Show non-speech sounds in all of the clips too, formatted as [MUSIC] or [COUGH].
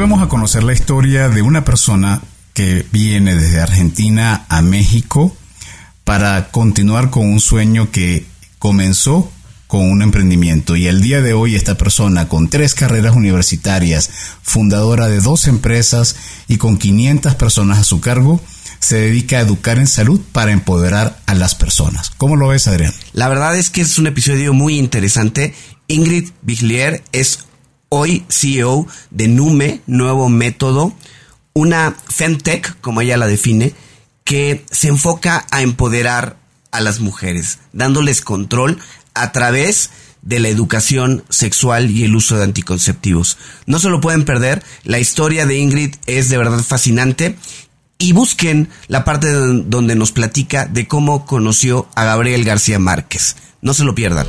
vamos a conocer la historia de una persona que viene desde Argentina a México para continuar con un sueño que comenzó con un emprendimiento y el día de hoy esta persona con tres carreras universitarias, fundadora de dos empresas y con 500 personas a su cargo, se dedica a educar en salud para empoderar a las personas. ¿Cómo lo ves, Adrián? La verdad es que es un episodio muy interesante. Ingrid Biglier es hoy CEO de Nume, Nuevo Método, una femtech, como ella la define, que se enfoca a empoderar a las mujeres, dándoles control a través de la educación sexual y el uso de anticonceptivos. No se lo pueden perder, la historia de Ingrid es de verdad fascinante y busquen la parte donde nos platica de cómo conoció a Gabriel García Márquez. No se lo pierdan.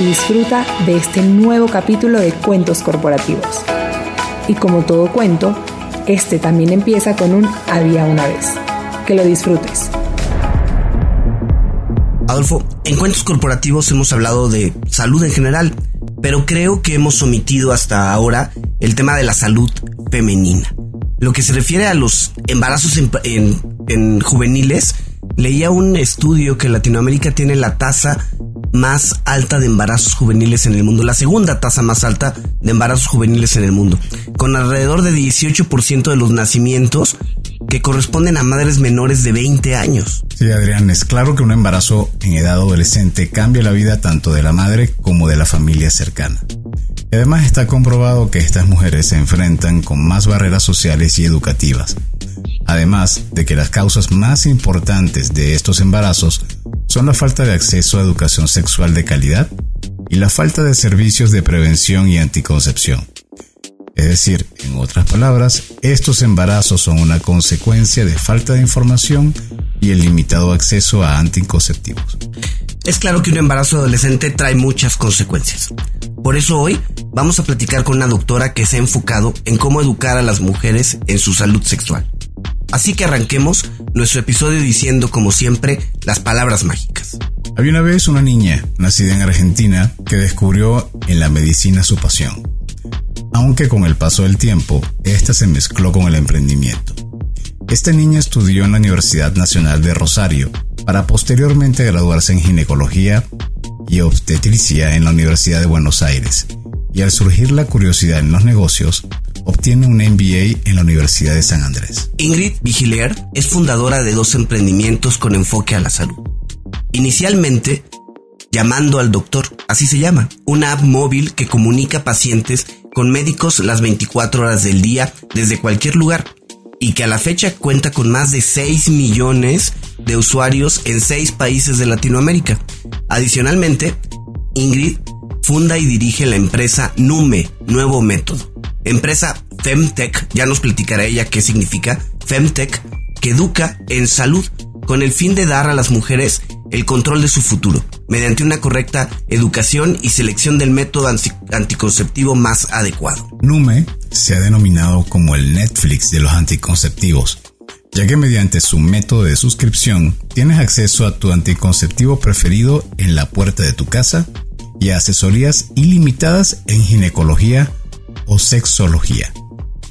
y disfruta de este nuevo capítulo de Cuentos Corporativos. Y como todo cuento, este también empieza con un había una vez. Que lo disfrutes. Adolfo, en cuentos corporativos hemos hablado de salud en general, pero creo que hemos omitido hasta ahora el tema de la salud femenina. Lo que se refiere a los embarazos en, juveniles, leía un estudio que Latinoamérica tiene la tasa más alta de embarazos juveniles en el mundo, la segunda tasa más alta de embarazos juveniles en el mundo, con alrededor de 18% de los nacimientos que corresponden a madres menores de 20 años. Sí, Adrián, es claro que un embarazo en edad adolescente cambia la vida tanto de la madre como de la familia cercana. Además está comprobado que estas mujeres se enfrentan con más barreras sociales y educativas. Además de que las causas más importantes de estos embarazos son la falta de acceso a educación sexual de calidad y la falta de servicios de prevención y anticoncepción. Es decir, en otras palabras, estos embarazos son una consecuencia de falta de información y el limitado acceso a anticonceptivos. Es claro que un embarazo adolescente trae muchas consecuencias. Por eso hoy vamos a platicar con una doctora que se ha enfocado en cómo educar a las mujeres en su salud sexual. Así que arranquemos nuestro episodio diciendo, como siempre, las palabras mágicas. Había una vez una niña, nacida en Argentina, que descubrió en la medicina su pasión aunque con el paso del tiempo, esta se mezcló con el emprendimiento. Esta niña estudió en la Universidad Nacional de Rosario para posteriormente graduarse en ginecología y obstetricia en la Universidad de Buenos Aires, y al surgir la curiosidad en los negocios, obtiene un MBA en la Universidad de San Andrés. Ingrid Vigiler es fundadora de dos emprendimientos con enfoque a la salud. Inicialmente, llamando al doctor, así se llama, una app móvil que comunica pacientes con médicos las 24 horas del día desde cualquier lugar y que a la fecha cuenta con más de 6 millones de usuarios en 6 países de Latinoamérica. Adicionalmente, Ingrid funda y dirige la empresa Nume, Nuevo Método. Empresa Femtech, ya nos platicará ella qué significa Femtech, que educa en salud con el fin de dar a las mujeres el control de su futuro, mediante una correcta educación y selección del método anticonceptivo más adecuado. Nume se ha denominado como el Netflix de los anticonceptivos, ya que mediante su método de suscripción tienes acceso a tu anticonceptivo preferido en la puerta de tu casa y a asesorías ilimitadas en ginecología o sexología.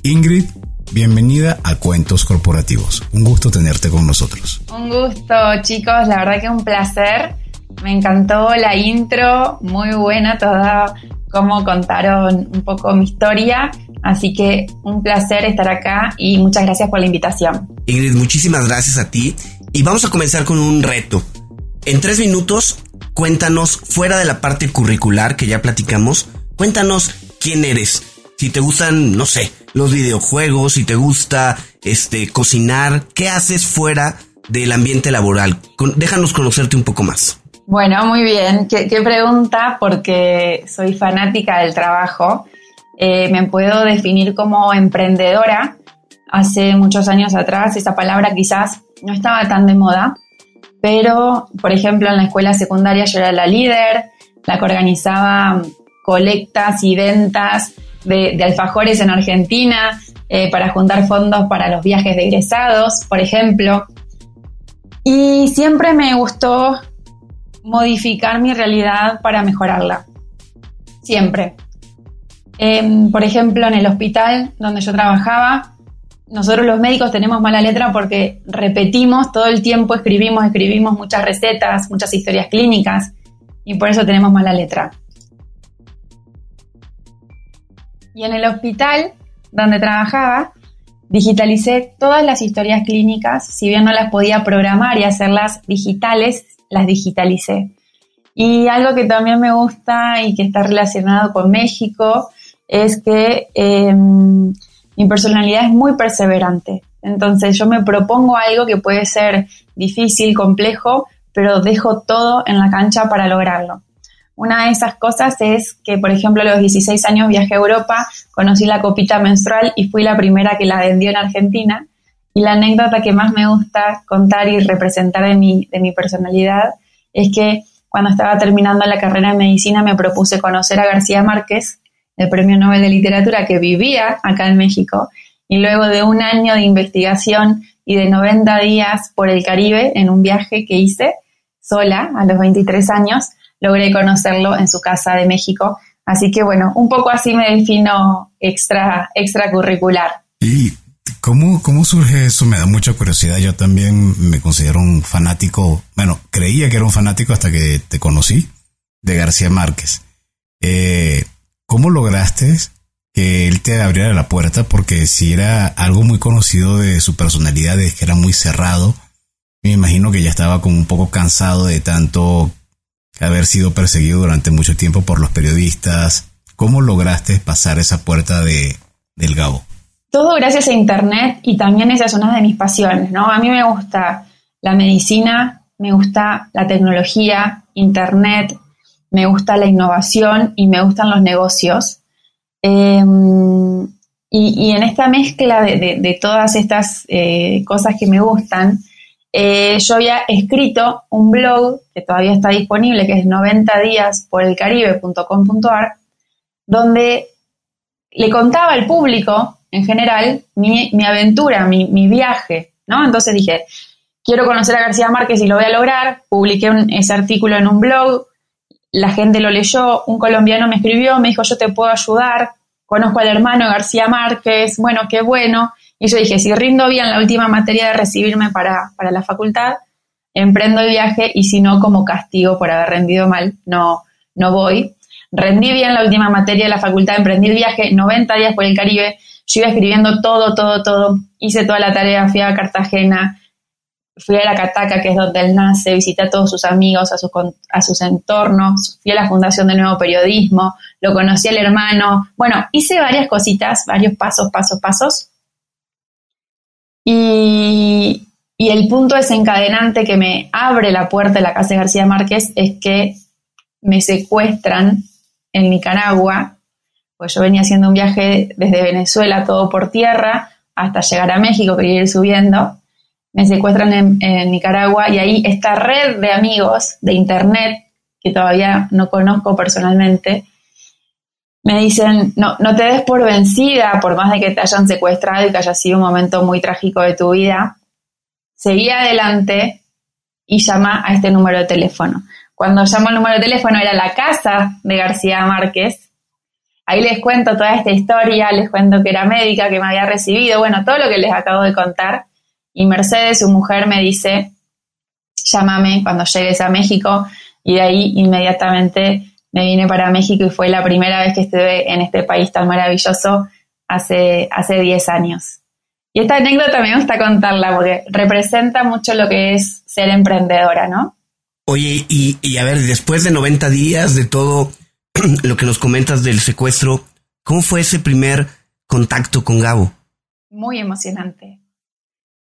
Ingrid Bienvenida a Cuentos Corporativos. Un gusto tenerte con nosotros. Un gusto, chicos. La verdad que un placer. Me encantó la intro, muy buena toda, cómo contaron un poco mi historia. Así que un placer estar acá y muchas gracias por la invitación. Ingrid, muchísimas gracias a ti. Y vamos a comenzar con un reto. En tres minutos, cuéntanos, fuera de la parte curricular que ya platicamos, cuéntanos quién eres. Si te gustan, no sé, los videojuegos, si te gusta este cocinar, ¿qué haces fuera del ambiente laboral? déjanos conocerte un poco más. Bueno, muy bien. ¿Qué, pregunta? Porque soy fanática del trabajo Eh, me puedo definir como emprendedora. Hace muchos años atrás esa palabra quizás no estaba tan de moda, pero por ejemplo en la escuela secundaria yo era la líder, la que organizaba colectas y ventas de, alfajores en Argentina eh, para juntar fondos para los viajes de egresados, por ejemplo. Y siempre me gustó modificar mi realidad para mejorarla. Siempre. Em, por ejemplo, en el hospital donde yo trabajaba, nosotros los médicos tenemos mala letra porque repetimos todo el tiempo, escribimos, escribimos muchas recetas, muchas historias clínicas y por eso tenemos mala letra. Y en el hospital donde trabajaba, digitalicé todas las historias clínicas, si bien no las podía programar y hacerlas digitales, las digitalicé. Y algo que también me gusta y que está relacionado con México es que em, mi personalidad es muy perseverante. Entonces yo me propongo algo que puede ser difícil, complejo, pero dejo todo en la cancha para lograrlo. Una de esas cosas es que, por ejemplo, a los 16 años viajé a Europa, conocí la copita menstrual y fui la primera que la vendió en Argentina. Y la anécdota que más me gusta contar y representar de mi, de mi personalidad es que cuando estaba terminando la carrera en medicina me propuse conocer a García Márquez, el premio Nobel de Literatura que vivía acá en México. Y luego de un año de investigación y de 90 días por el Caribe en un viaje que hice sola a los 23 años, logré conocerlo en su casa de México. Así que bueno, un poco así me defino extra, extracurricular. ¿Y cómo, cómo surge eso? Me da mucha curiosidad. Yo también me considero un fanático, bueno, creía que era un fanático hasta que te conocí, de García Márquez. Eh, ¿Cómo lograste que él te abriera la puerta? Porque si era algo muy conocido de su personalidad, es que era muy cerrado, me imagino que ya estaba como un poco cansado de tanto haber sido perseguido durante mucho tiempo por los periodistas. ¿Cómo lograste pasar esa puerta de, del Gabo? Todo gracias a Internet y también esa es una de mis pasiones, ¿no? A mí me gusta la medicina, me gusta la tecnología, Internet, me gusta la innovación y me gustan los negocios. Em, y, en esta mezcla de, todas estas eh, cosas que me gustan, eh, yo había escrito un blog que todavía está disponible, que es 90 días por el caribe.com.ar, donde le contaba al público en general mi, aventura, mi, viaje, ¿no? Entonces dije, quiero conocer a García Márquez y lo voy a lograr, publiqué ese artículo en un blog, la gente lo leyó, un colombiano me escribió, me dijo, yo te puedo ayudar, conozco al hermano García Márquez, bueno, qué bueno, y yo dije, si rindo bien la última materia de recibirme para, la facultad, emprendo el viaje y si no, como castigo por haber rendido mal, no, no voy. Rendí bien la última materia de la facultad, emprendí el viaje, 90 días por el Caribe, yo iba escribiendo todo, todo, todo, hice toda la tarea, fui a Cartagena, fui a la Cataca, que es donde él nace, visité a todos sus amigos, a sus, a sus entornos, fui a la Fundación de Nuevo Periodismo, lo conocí al hermano, bueno, hice varias cositas, varios pasos, pasos, pasos, y, el punto desencadenante que me abre la puerta de la casa de García Márquez es que me secuestran en Nicaragua, pues yo venía haciendo un viaje desde Venezuela, todo por tierra, hasta llegar a México, quería ir subiendo. Me secuestran en, en, Nicaragua y ahí esta red de amigos de internet, que todavía no conozco personalmente, me dicen, no, no te des por vencida, por más de que te hayan secuestrado y que haya sido un momento muy trágico de tu vida, seguí adelante y llama a este número de teléfono. Cuando llamo al número de teléfono era la casa de García Márquez. Ahí les cuento toda esta historia, les cuento que era médica, que me había recibido, bueno, todo lo que les acabo de contar. Y Mercedes, su mujer, me dice, llámame cuando llegues a México y de ahí inmediatamente me vine para México y fue la primera vez que estuve en este país tan maravilloso hace, hace 10 años. Y esta anécdota me gusta contarla porque representa mucho lo que es ser emprendedora, ¿no? Oye, y, y a ver, después de 90 días de todo [CLEARS THROAT] lo que nos comentas del secuestro, ¿cómo fue ese primer contacto con Gabo? Muy emocionante.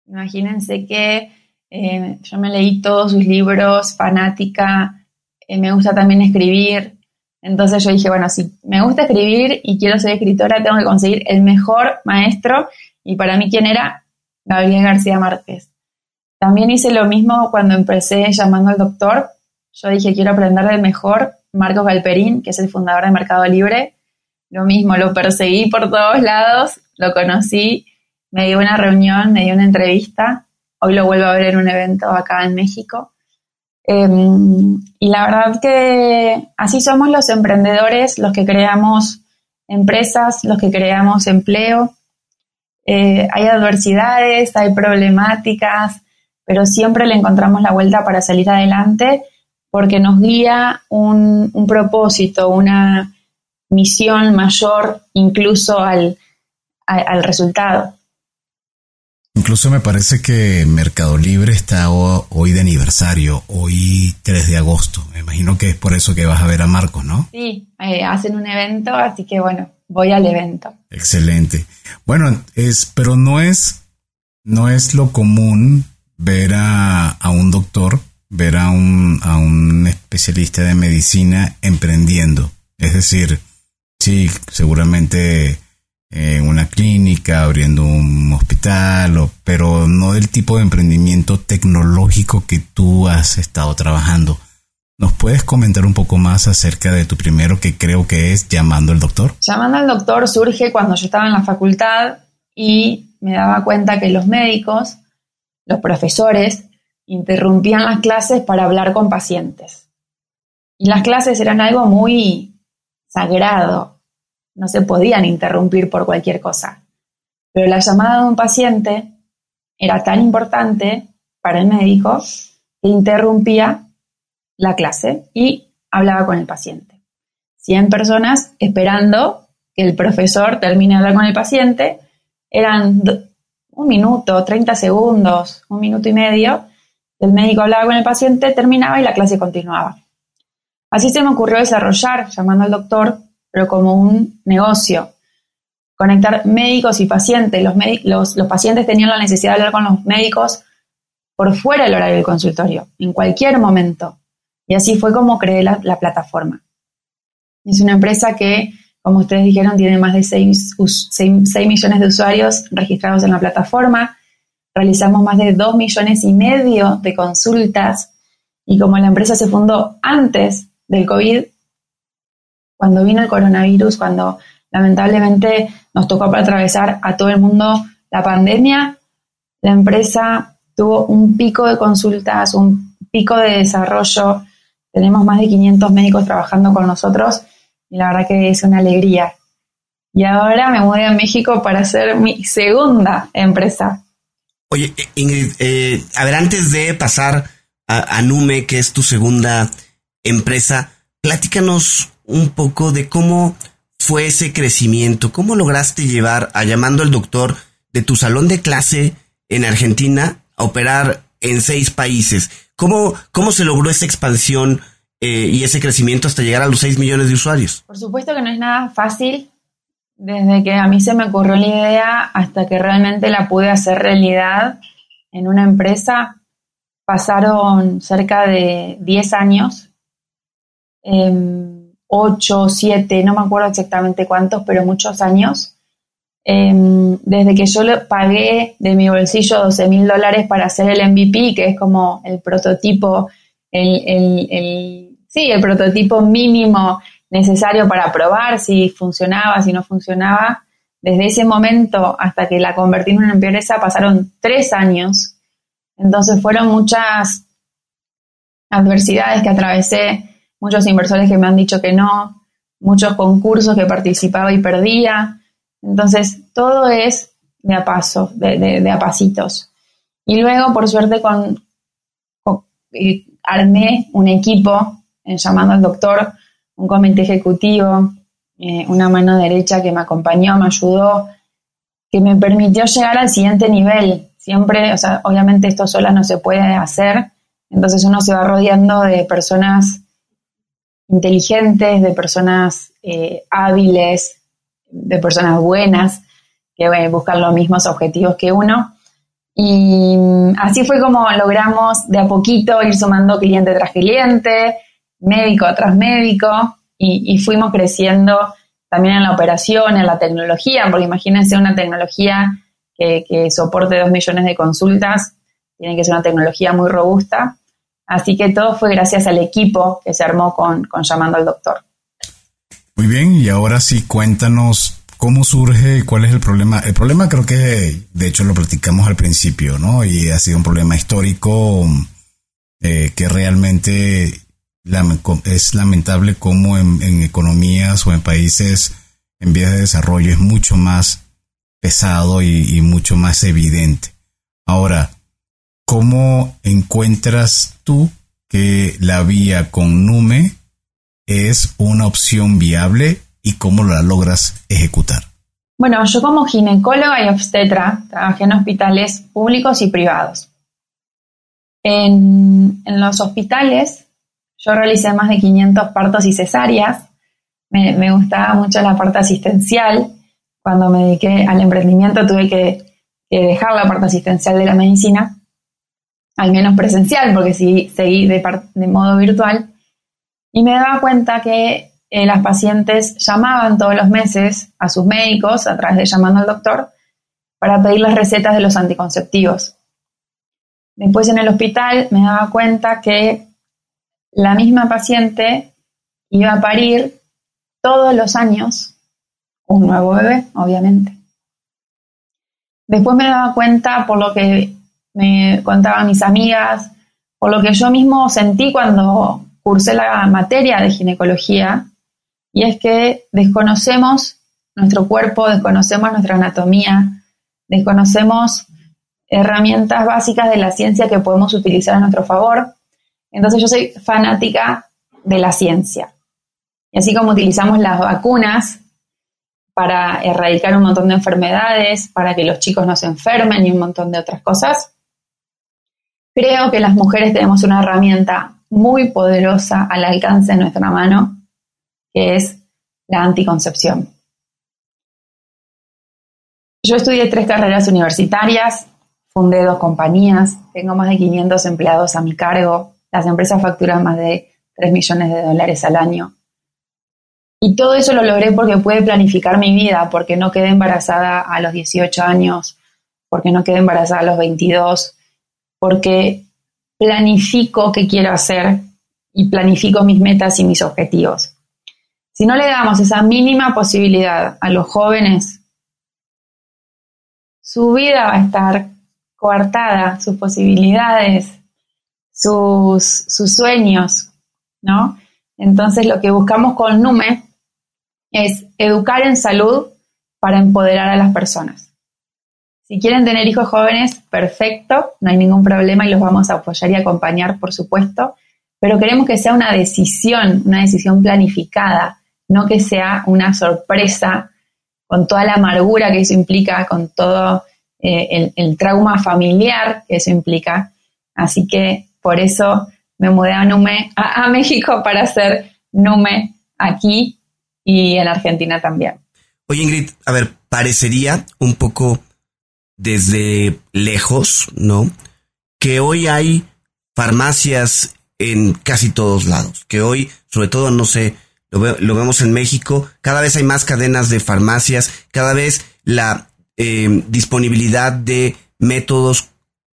Imagínense que eh, yo me leí todos sus libros, fanática, eh, me gusta también escribir, Entonces yo dije, bueno, si me gusta escribir y quiero ser escritora, tengo que conseguir el mejor maestro. Y para mí, ¿quién era? Gabriel García Márquez. También hice lo mismo cuando empecé llamando al doctor. Yo dije, quiero aprender del mejor Marcos Galperín, que es el fundador de Mercado Libre. Lo mismo, lo perseguí por todos lados, lo conocí, me dio una reunión, me dio una entrevista. Hoy lo vuelvo a ver en un evento acá en México. Em, y la verdad que así somos los emprendedores, los que creamos empresas, los que creamos empleo. Eh, hay adversidades, hay problemáticas, pero siempre le encontramos la vuelta para salir adelante porque nos guía un, propósito, una misión mayor incluso al resultado. Incluso me parece que Mercado Libre está hoy de aniversario, hoy 3 de agosto. Me imagino que es por eso que vas a ver a Marcos, ¿no? Sí, eh, hacen un evento, así que bueno, voy al evento. Excelente. Bueno, es, pero no es, no es lo común ver a, a un doctor, ver a un, a un especialista de medicina emprendiendo. Es decir, sí, seguramente en una clínica, abriendo un hospital, pero no del tipo de emprendimiento tecnológico que tú has estado trabajando. ¿Nos puedes comentar un poco más acerca de tu primero que creo que es Llamando al Doctor? Llamando al Doctor surge cuando yo estaba en la facultad y me daba cuenta que los médicos, los profesores, interrumpían las clases para hablar con pacientes. Y las clases eran algo muy sagrado, no se podían interrumpir por cualquier cosa. Pero la llamada de un paciente era tan importante para el médico que interrumpía la clase y hablaba con el paciente. 100 personas esperando que el profesor termine de hablar con el paciente, eran un minuto, 30 segundos, un minuto y medio, el médico hablaba con el paciente, terminaba y la clase continuaba. Así se me ocurrió desarrollar, llamando al doctor, pero como un negocio. Conectar médicos y pacientes. Los, los, pacientes tenían la necesidad de hablar con los médicos por fuera del horario del consultorio, en cualquier momento. Y así fue como creé la, plataforma. Es una empresa que, como ustedes dijeron, tiene más de 6, 6, millones de usuarios registrados en la plataforma. Realizamos más de 2 millones y medio de consultas. Y como la empresa se fundó antes del COVID, cuando vino el coronavirus, cuando lamentablemente nos tocó para atravesar a todo el mundo la pandemia, la empresa tuvo un pico de consultas, un pico de desarrollo. Tenemos más de 500 médicos trabajando con nosotros y la verdad que es una alegría. Y ahora me mudé a México para hacer mi segunda empresa. Oye, Ingrid, eh, a ver, antes de pasar a, a Nume, que es tu segunda empresa, platícanos un poco de cómo fue ese crecimiento, cómo lograste llevar a llamando al doctor de tu salón de clase en Argentina a operar en seis países. ¿Cómo, cómo se logró esa expansión eh, y ese crecimiento hasta llegar a los seis millones de usuarios? Por supuesto que no es nada fácil. Desde que a mí se me ocurrió la idea hasta que realmente la pude hacer realidad en una empresa, pasaron cerca de 10 años. Em, 8, 7, no me acuerdo exactamente cuántos, pero muchos años. Em, desde que yo le pagué de mi bolsillo 12 mil dólares para hacer el MVP, que es como el prototipo, el, el, el, sí, el prototipo mínimo necesario para probar si funcionaba, si no funcionaba. Desde ese momento hasta que la convertí en una empresa pasaron tres años. Entonces fueron muchas adversidades que atravesé muchos inversores que me han dicho que no, muchos concursos que participaba y perdía. Entonces, todo es de a paso, de, a pasitos. Y luego, por suerte, con, armé un equipo, eh, llamando al doctor, un comité ejecutivo, eh, una mano derecha que me acompañó, me ayudó, que me permitió llegar al siguiente nivel. Siempre, o sea, obviamente esto sola no se puede hacer, entonces uno se va rodeando de personas inteligentes, de personas eh, hábiles, de personas buenas, que buscan los mismos objetivos que uno. Y mm, así fue como logramos de a poquito ir sumando cliente tras cliente, médico tras médico, y, fuimos creciendo también en la operación, en la tecnología, porque imagínense una tecnología que, soporte dos millones de consultas, tiene que ser una tecnología muy robusta. Así que todo fue gracias al equipo que se armó con, Llamando al Doctor. Muy bien, y ahora sí, cuéntanos cómo surge, cuál es el problema. El problema creo que, de hecho, lo platicamos al principio, ¿no? Y ha sido un problema histórico eh, que realmente es lamentable cómo en, economías o en países en vías de desarrollo es mucho más pesado y, mucho más evidente. Ahora, ¿cómo encuentras tú que la vía con Nume es una opción viable y cómo la logras ejecutar? Bueno, yo como ginecóloga y obstetra trabajé en hospitales públicos y privados. En, en los hospitales yo realicé más de 500 partos y cesáreas. Me, gustaba mucho la parte asistencial. Cuando me dediqué al emprendimiento tuve que, dejar la parte asistencial de la medicina, al menos presencial, porque sí seguí de, modo virtual. Y me daba cuenta que eh, las pacientes llamaban todos los meses a sus médicos a través de llamando al doctor para pedir las recetas de los anticonceptivos. Después en el hospital me daba cuenta que la misma paciente iba a parir todos los años un nuevo bebé, obviamente. Después me daba cuenta por lo que me contaban mis amigas, por lo que yo mismo sentí cuando cursé la materia de ginecología, y es que desconocemos nuestro cuerpo, desconocemos nuestra anatomía, desconocemos herramientas básicas de la ciencia que podemos utilizar a nuestro favor entonces yo soy fanática de la ciencia. Y así como utilizamos las vacunas para erradicar un montón de enfermedades, para que los chicos no se enfermen y un montón de otras cosas, creo que las mujeres tenemos una herramienta muy poderosa al alcance de nuestra mano, que es la anticoncepción. Yo estudié tres carreras universitarias, fundé dos compañías, tengo más de 500 empleados a mi cargo, las empresas facturan más de 3 millones de dólares al año. Y todo eso lo logré porque pude planificar mi vida, porque no quedé embarazada a los 18 años, porque no quedé embarazada a los 22, porque planifico qué quiero hacer y planifico mis metas y mis objetivos. Si no le damos esa mínima posibilidad a los jóvenes, su vida va a estar coartada, sus posibilidades, sus, sus sueños, ¿no? Entonces lo que buscamos con NUME es educar en salud para empoderar a las personas. Si quieren tener hijos jóvenes, perfecto, no hay ningún problema y los vamos a apoyar y acompañar, por supuesto, pero queremos que sea una decisión, una decisión planificada, no que sea una sorpresa con toda la amargura que eso implica, con todo eh, el, trauma familiar que eso implica. Así que por eso me mudé a, Nume, a, México para hacer Nume aquí y en Argentina también. Oye Ingrid, a ver, parecería un poco desde lejos, ¿no? Que hoy hay farmacias en casi todos lados, que hoy, sobre todo, no sé, lo, vemos en México, cada vez hay más cadenas de farmacias, cada vez la eh, disponibilidad de métodos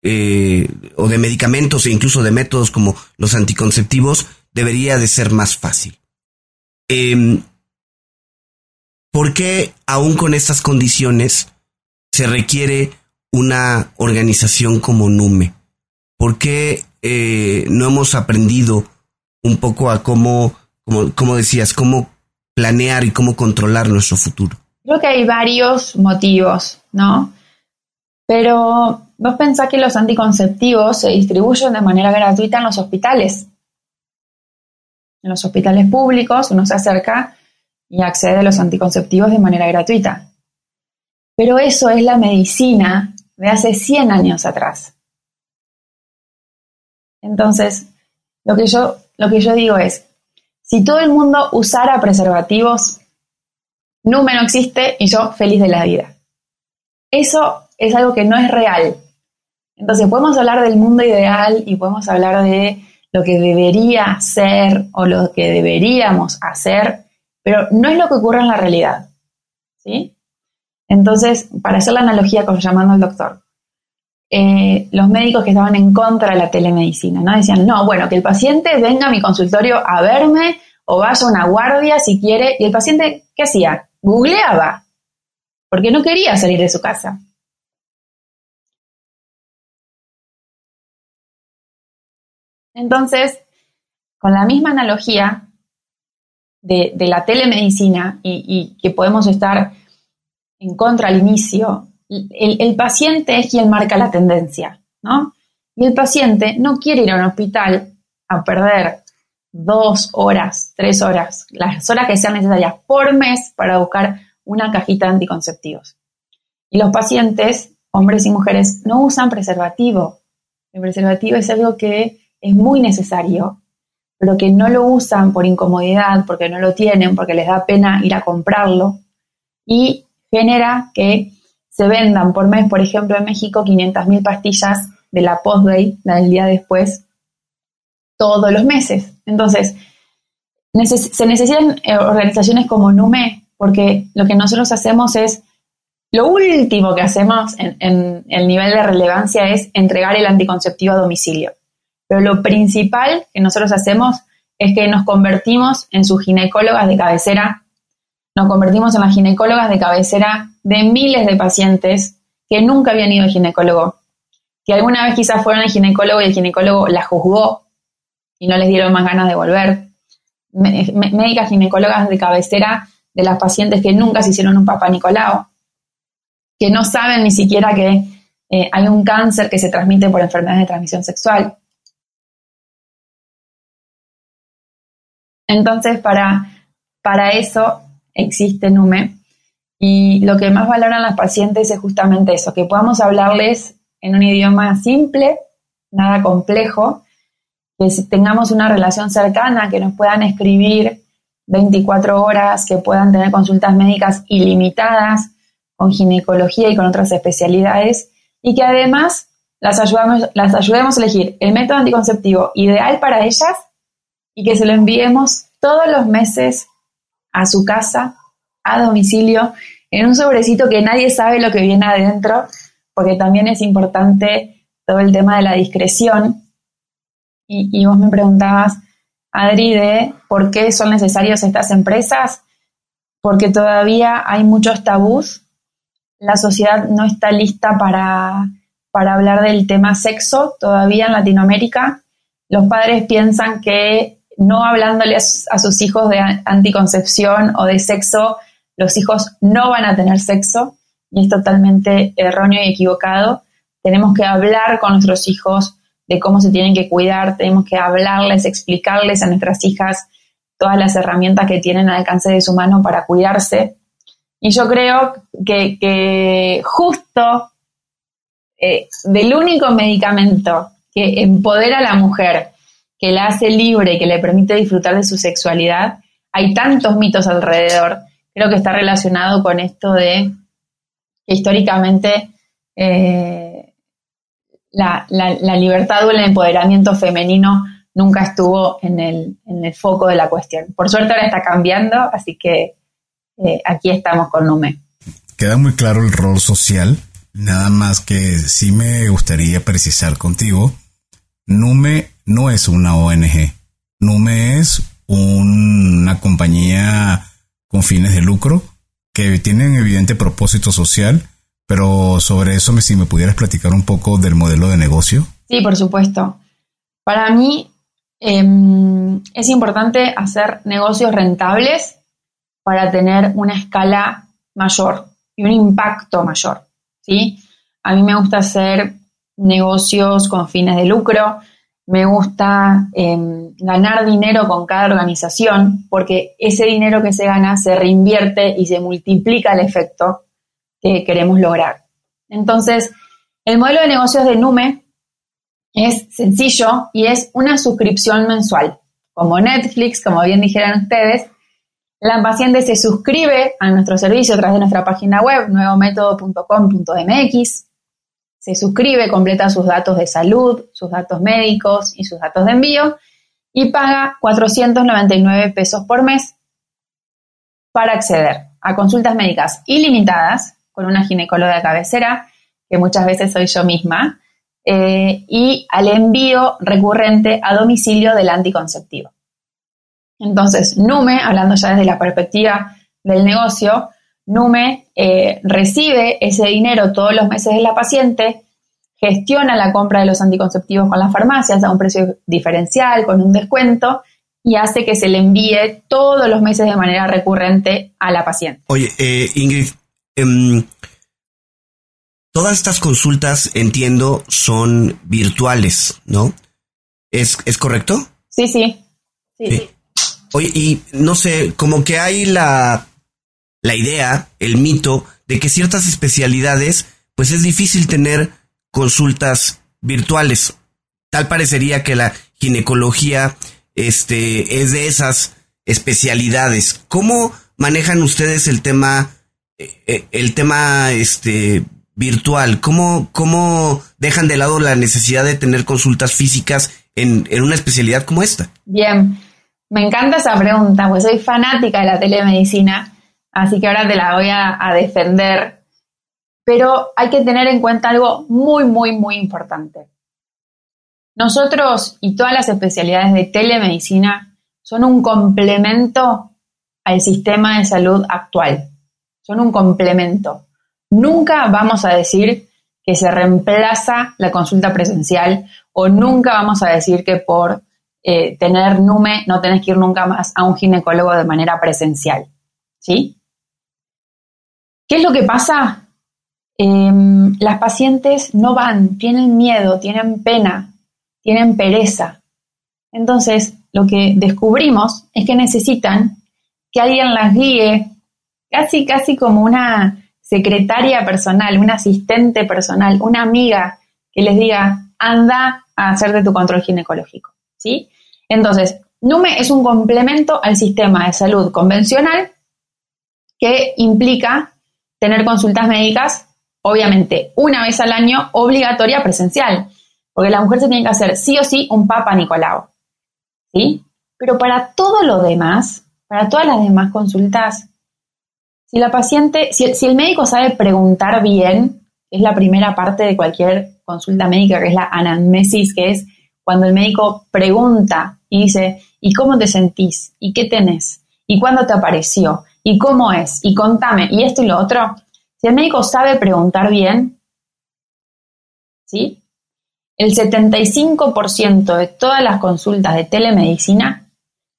eh, o de medicamentos e incluso de métodos como los anticonceptivos debería de ser más fácil. Em, ¿Por qué aún con estas condiciones se requiere una organización como NUME? ¿Por qué eh, no hemos aprendido un poco a cómo, como, como decías, cómo planear y cómo controlar nuestro futuro? Creo que hay varios motivos, ¿no? Pero vos pensás que los anticonceptivos se distribuyen de manera gratuita en los hospitales. En los hospitales públicos uno se acerca y accede a los anticonceptivos de manera gratuita. Pero eso es la medicina de hace 100 años atrás. Entonces, lo que yo, lo que yo digo es, si todo el mundo usara preservativos, Nume no existe y yo feliz de la vida. Eso es algo que no es real. Entonces podemos hablar del mundo ideal y podemos hablar de lo que debería ser o lo que deberíamos hacer, pero no es lo que ocurre en la realidad. ¿sí? Entonces, para hacer la analogía con llamando al doctor, eh, los médicos que estaban en contra de la telemedicina, ¿no? Decían, no, bueno, que el paciente venga a mi consultorio a verme o vaya a una guardia si quiere. Y el paciente, ¿qué hacía? Googleaba, porque no quería salir de su casa. Entonces, con la misma analogía de, la telemedicina y, que podemos estar en contra al inicio, el, paciente es quien marca la tendencia, ¿no? Y el paciente no quiere ir a un hospital a perder dos horas, tres horas, las horas que sean necesarias por mes para buscar una cajita de anticonceptivos. Y los pacientes, hombres y mujeres, no usan preservativo. El preservativo es algo que es muy necesario, pero que no lo usan por incomodidad, porque no lo tienen, porque les da pena ir a comprarlo. Y genera que se vendan por mes, por ejemplo, en México, 500.000 pastillas de la post-day, la del día después, todos los meses. Entonces, se necesitan eh, organizaciones como NUME, porque lo que nosotros hacemos es, lo último que hacemos en, el nivel de relevancia es entregar el anticonceptivo a domicilio. Pero lo principal que nosotros hacemos es que nos convertimos en sus ginecólogas de cabecera, nos convertimos en las ginecólogas de cabecera de miles de pacientes que nunca habían ido al ginecólogo, que alguna vez quizás fueron al ginecólogo y el ginecólogo la juzgó y no les dieron más ganas de volver. Médicas ginecólogas de cabecera de las pacientes que nunca se hicieron un papá Nicolau, que no saben ni siquiera que eh, hay un cáncer que se transmite por enfermedades de transmisión sexual. Entonces, para, para eso existe NUME. Y lo que más valoran las pacientes es justamente eso, que podamos hablarles en un idioma simple, nada complejo, que tengamos una relación cercana, que nos puedan escribir 24 horas, que puedan tener consultas médicas ilimitadas con ginecología y con otras especialidades y que además las, ayudamos, las ayudemos a elegir el método anticonceptivo ideal para ellas y que se lo enviemos todos los meses a su casa, a domicilio, en un sobrecito que nadie sabe lo que viene adentro, porque también es importante todo el tema de la discreción. Y, vos me preguntabas, Adri, de por qué son necesarias estas empresas, porque todavía hay muchos tabús. La sociedad no está lista para, para hablar del tema sexo todavía en Latinoamérica. Los padres piensan que no hablándole a sus hijos de anticoncepción o de sexo, los hijos no van a tener sexo y es totalmente erróneo y equivocado. Tenemos que hablar con nuestros hijos de cómo se tienen que cuidar, tenemos que hablarles, explicarles a nuestras hijas todas las herramientas que tienen al alcance de su mano para cuidarse. Y yo creo que, justo eh, del único medicamento que empodera a la mujer, que la hace libre y que le permite disfrutar de su sexualidad, hay tantos mitos alrededor. Creo que está relacionado con esto de que históricamente eh, la, libertad o el empoderamiento femenino nunca estuvo en el, foco de la cuestión. Por suerte ahora está cambiando, así que eh, aquí estamos con Nume. Queda muy claro el rol social, nada más que sí me gustaría precisar contigo, Nume no es una ONG, Nume es una compañía con fines de lucro que tiene un evidente propósito social pero sobre eso, si me pudieras platicar un poco del modelo de negocio. Sí, por supuesto. Para mí em, es importante hacer negocios rentables para tener una escala mayor y un impacto mayor. ¿sí? A mí me gusta hacer negocios con fines de lucro, me gusta em, ganar dinero con cada organización porque ese dinero que se gana se reinvierte y se multiplica el efecto que queremos lograr. Entonces, el modelo de negocios de Nume es sencillo y es una suscripción mensual. Como Netflix, como bien dijeron ustedes, la paciente se suscribe a nuestro servicio a través de nuestra página web, nuevométodo.com.mx, se suscribe, completa sus datos de salud, sus datos médicos y sus datos de envío y paga 499 pesos por mes para acceder a consultas médicas ilimitadas con una ginecóloga de cabecera, que muchas veces soy yo misma, eh, y al envío recurrente a domicilio del anticonceptivo. Entonces, Nume, hablando ya desde la perspectiva del negocio, Nume eh, recibe ese dinero todos los meses de la paciente, gestiona la compra de los anticonceptivos con las farmacias a un precio diferencial, con un descuento, y hace que se le envíe todos los meses de manera recurrente a la paciente. Oye, eh, Ingrid, em, todas estas consultas, entiendo, son virtuales, ¿no? ¿Es, ¿es correcto? Sí, sí. sí. Oye, y no sé, como que hay la, la idea, el mito, de que ciertas especialidades, pues es difícil tener consultas virtuales. Tal parecería que la ginecología este, es de esas especialidades. ¿Cómo manejan ustedes el tema, eh, eh, el tema este, virtual? ¿Cómo, ¿Cómo dejan de lado la necesidad de tener consultas físicas en, en una especialidad como esta? Bien, me encanta esa pregunta, pues soy fanática de la telemedicina, así que ahora te la voy a, defender pero hay que tener en cuenta algo muy, muy, muy importante. Nosotros y todas las especialidades de telemedicina son un complemento al sistema de salud actual. Son un complemento. Nunca vamos a decir que se reemplaza la consulta presencial o nunca vamos a decir que por eh, tener NUME no tenés que ir nunca más a un ginecólogo de manera presencial. ¿Sí? ¿Qué es lo que pasa? Em, las pacientes no van, tienen miedo, tienen pena, tienen pereza. Entonces, lo que descubrimos es que necesitan que alguien las guíe, casi, casi como una secretaria personal, una asistente personal, una amiga que les diga, anda a hacerte tu control ginecológico. ¿sí? Entonces, NUME es un complemento al sistema de salud convencional que implica tener consultas médicas obviamente, una vez al año obligatoria presencial, porque la mujer se tiene que hacer sí o sí un Papa Nicolau. ¿Sí? Pero para todo lo demás, para todas las demás consultas, si la paciente, si, el médico sabe preguntar bien, es la primera parte de cualquier consulta médica, que es la anamnesis, que es cuando el médico pregunta y dice, ¿y cómo te sentís? ¿Y qué tenés? ¿Y cuándo te apareció? ¿Y cómo es? Y contame, y esto y lo otro. Si el médico sabe preguntar bien, ¿sí? El 75% de todas las consultas de telemedicina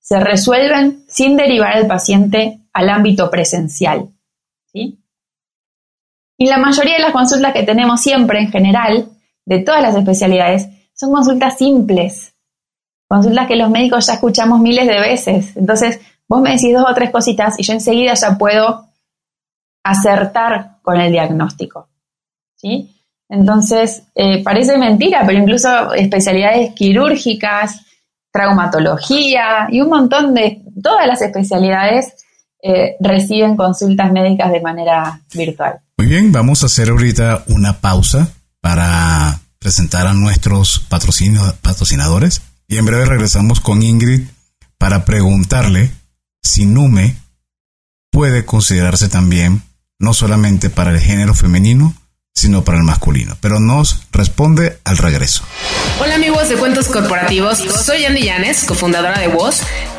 se resuelven sin derivar al paciente al ámbito presencial, ¿sí? Y la mayoría de las consultas que tenemos siempre, en general, de todas las especialidades, son consultas simples, consultas que los médicos ya escuchamos miles de veces. Entonces, vos me decís dos o tres cositas y yo enseguida ya puedo acertar con el diagnóstico. ¿sí? Entonces, eh, parece mentira, pero incluso especialidades quirúrgicas, traumatología y un montón de, todas las especialidades eh, reciben consultas médicas de manera virtual. Muy bien, vamos a hacer ahorita una pausa para presentar a nuestros patrocinadores y en breve regresamos con Ingrid para preguntarle si Nume puede considerarse también no solamente para el género femenino, sino para el masculino. Pero nos responde al regreso. Hola amigos de Cuentos Corporativos, soy Andy Llanes, cofundadora de Voz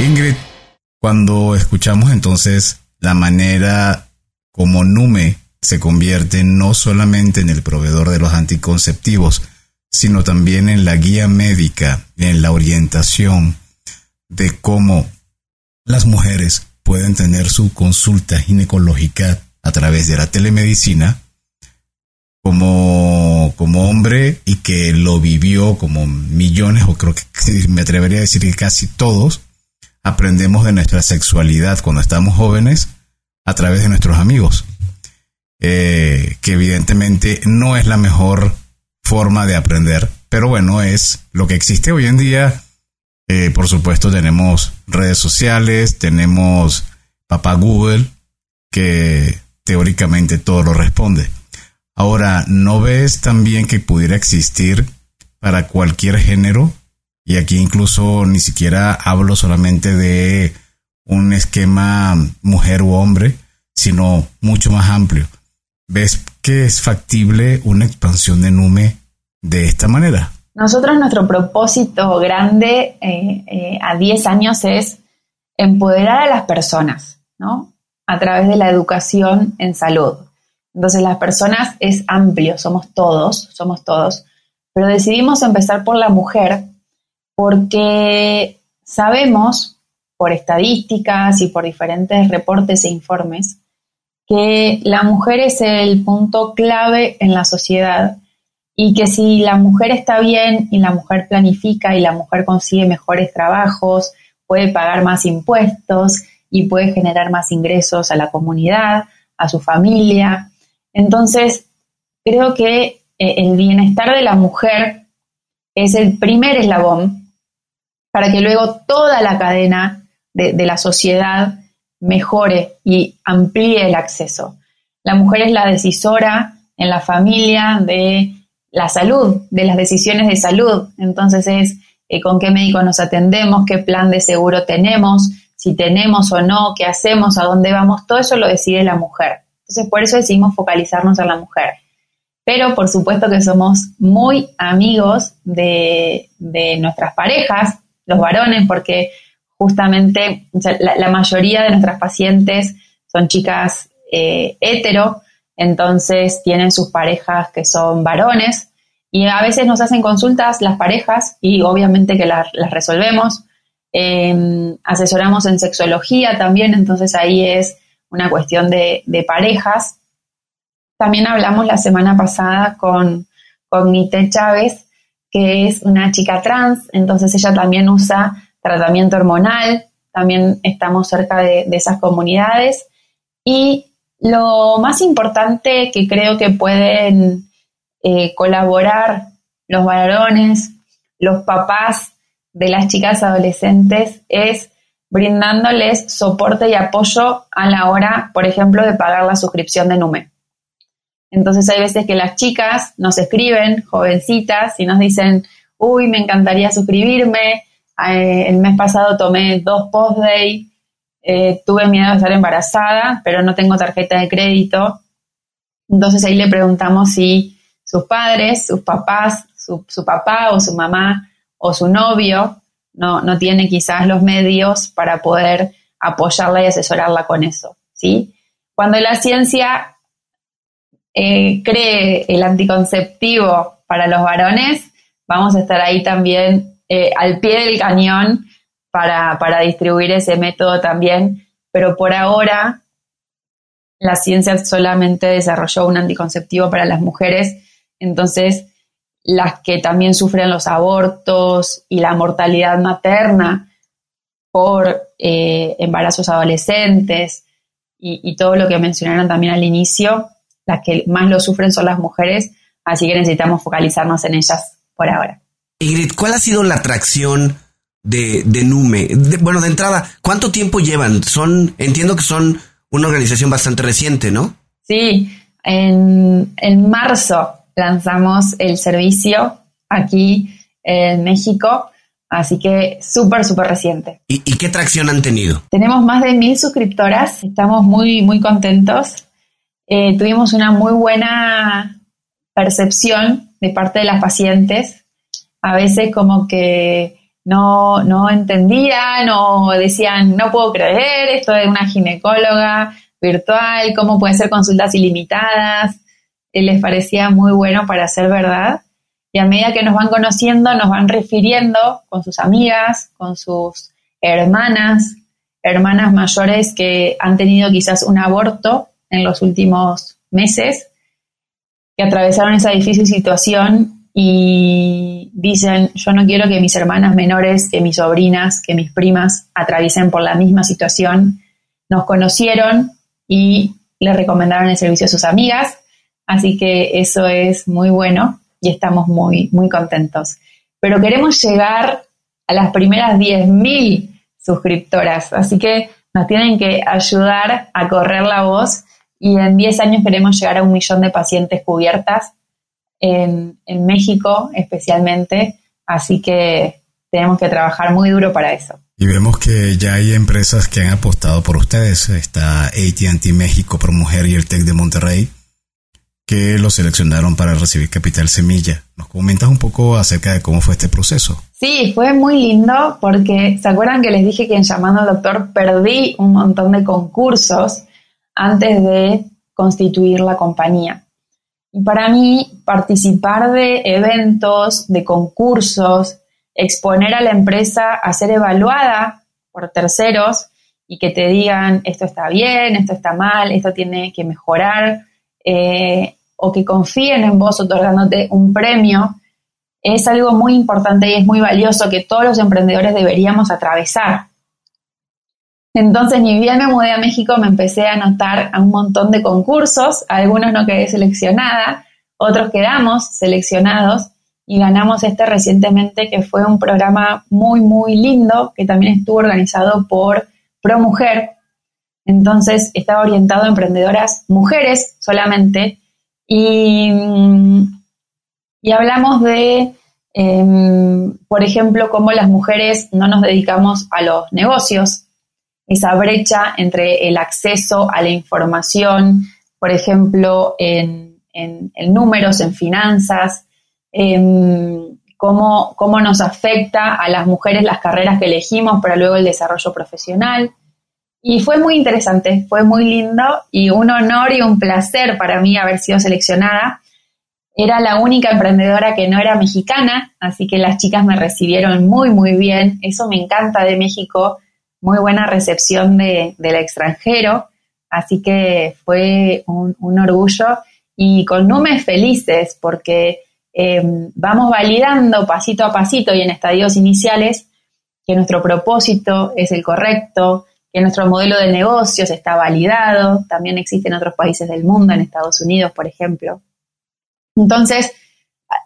Ingrid, cuando escuchamos entonces la manera como Nume se convierte no solamente en el proveedor de los anticonceptivos, sino también en la guía médica, en la orientación de cómo las mujeres pueden tener su consulta ginecológica a través de la telemedicina, como, como hombre y que lo vivió como millones, o creo que me atrevería a decir que casi todos, aprendemos de nuestra sexualidad cuando estamos jóvenes a través de nuestros amigos. Eh, que evidentemente no es la mejor forma de aprender, pero bueno, es lo que existe hoy en día. Eh, por supuesto, tenemos redes sociales, tenemos papá Google, que teóricamente todo lo responde. Ahora, ¿no ves también que pudiera existir para cualquier género? Y aquí incluso ni siquiera hablo solamente de un esquema mujer u hombre, sino mucho más amplio. ¿Ves que es factible una expansión de Nume de esta manera? Nosotros nuestro propósito grande eh, eh, a 10 años es empoderar a las personas, ¿no? A través de la educación en salud. Entonces las personas es amplio, somos todos, somos todos, pero decidimos empezar por la mujer porque sabemos por estadísticas y por diferentes reportes e informes que la mujer es el punto clave en la sociedad y que si la mujer está bien y la mujer planifica y la mujer consigue mejores trabajos, puede pagar más impuestos y puede generar más ingresos a la comunidad, a su familia. Entonces, creo que eh, el bienestar de la mujer es el primer eslabón para que luego toda la cadena de, la sociedad mejore y amplíe el acceso. La mujer es la decisora en la familia de la salud, de las decisiones de salud. Entonces es eh, con qué médico nos atendemos, qué plan de seguro tenemos, si tenemos o no, qué hacemos, a dónde vamos, todo eso lo decide la mujer. Entonces por eso decidimos focalizarnos en la mujer. Pero por supuesto que somos muy amigos de, de nuestras parejas, los varones, porque justamente la, mayoría de nuestras pacientes son chicas eh, hetero, entonces tienen sus parejas que son varones y a veces nos hacen consultas las parejas y obviamente que las, resolvemos. Em, asesoramos en sexología también, entonces ahí es una cuestión de, parejas. También hablamos la semana pasada con, con Nite Chávez, que es una chica trans, entonces ella también usa tratamiento hormonal, también estamos cerca de, esas comunidades. Y lo más importante que creo que pueden eh, colaborar los varones, los papás de las chicas adolescentes es brindándoles soporte y apoyo a la hora, por ejemplo, de pagar la suscripción de NUME. Entonces hay veces que las chicas nos escriben, jovencitas, y nos dicen, uy, me encantaría suscribirme, eh, el mes pasado tomé dos post-day, eh, tuve miedo de estar embarazada, pero no tengo tarjeta de crédito. Entonces ahí le preguntamos si sus padres, sus papás, su, papá o su mamá o su novio no, no tiene quizás los medios para poder apoyarla y asesorarla con eso. ¿sí? Cuando la ciencia eh, cree el anticonceptivo para los varones, vamos a estar ahí también eh, al pie del cañón para, distribuir ese método también, pero por ahora la ciencia solamente desarrolló un anticonceptivo para las mujeres, entonces las que también sufren los abortos y la mortalidad materna por eh, embarazos adolescentes y, y, todo lo que mencionaron también al inicio, las que más lo sufren son las mujeres, así que necesitamos focalizarnos en ellas por ahora. Ingrid, ¿cuál ha sido la atracción de, Nume? bueno, de entrada, ¿cuánto tiempo llevan? Son, entiendo que son una organización bastante reciente, ¿no? Sí, en, marzo lanzamos el servicio aquí en México, así que súper, súper reciente. ¿Y, qué tracción han tenido? Tenemos más de mil suscriptoras, estamos muy, muy contentos. Eh, tuvimos una muy buena percepción de parte de las pacientes a veces como que no, no entendían o decían, no puedo creer, esto es una ginecóloga virtual, cómo pueden ser consultas ilimitadas. Les parecía muy bueno para ser verdad. Y a medida que nos van conociendo, nos van refiriendo con sus amigas, con sus hermanas, hermanas mayores que han tenido quizás un aborto en los últimos meses que atravesaron esa difícil situación y dicen, yo no quiero que mis hermanas menores, que mis sobrinas, que mis primas atraviesen por la misma situación. Nos conocieron y le recomendaron el servicio a sus amigas, así que eso es muy bueno y estamos muy, muy contentos. Pero queremos llegar a las primeras 10.000 suscriptoras, así que nos tienen que ayudar a correr la voz y en 10 años queremos llegar a un millón de pacientes cubiertas en, en México especialmente, así que tenemos que trabajar muy duro para eso. Y vemos que ya hay empresas que han apostado por ustedes. Está ATT México por Mujer y el TEC de Monterrey, que lo seleccionaron para recibir Capital Semilla. ¿Nos comentas un poco acerca de cómo fue este proceso? Sí, fue muy lindo porque, ¿se acuerdan que les dije que en Llamando al Doctor perdí un montón de concursos antes de constituir la compañía? Y para mí, participar de eventos, de concursos, exponer a la empresa a ser evaluada por terceros y que te digan esto está bien, esto está mal, esto tiene que mejorar, eh, o que confíen en vos otorgándote un premio, es algo muy importante y es muy valioso que todos los emprendedores deberíamos atravesar. Entonces, ni bien me mudé a México, me empecé a anotar a un montón de concursos, algunos no quedé seleccionada, otros quedamos seleccionados y ganamos este recientemente que fue un programa muy, muy lindo que también estuvo organizado por Pro Mujer. Entonces estaba orientado a emprendedoras mujeres solamente y, y hablamos de, em, por ejemplo, cómo las mujeres no nos dedicamos a los negocios, esa brecha entre el acceso a la información, por ejemplo, en, en, en números, en finanzas, Em, cómo, cómo nos afecta a las mujeres las carreras que elegimos para luego el desarrollo profesional. Y fue muy interesante, fue muy lindo y un honor y un placer para mí haber sido seleccionada. Era la única emprendedora que no era mexicana, así que las chicas me recibieron muy, muy bien. Eso me encanta de México, muy buena recepción de, del extranjero, así que fue un, orgullo y con números felices porque eh, vamos validando pasito a pasito y en estadios iniciales que nuestro propósito es el correcto, que nuestro modelo de negocios está validado, también existe en otros países del mundo, en Estados Unidos, por ejemplo. Entonces,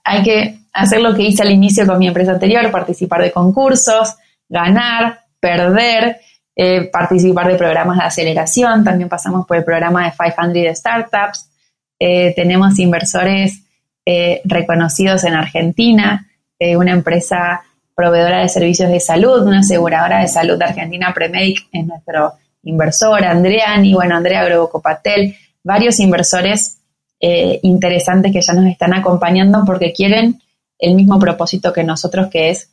hay que hacer lo que hice al inicio con mi empresa anterior, participar de concursos, ganar, perder, eh, participar de programas de aceleración, también pasamos por el programa de 500 Startups, eh, tenemos inversores eh, reconocidos en Argentina, una empresa proveedora de servicios de salud, una aseguradora de salud de Argentina, Premedic, es nuestro inversor, Andreani, bueno, Andrea Grobocopatel, varios inversores eh, interesantes que ya nos están acompañando porque quieren el mismo propósito que nosotros, que es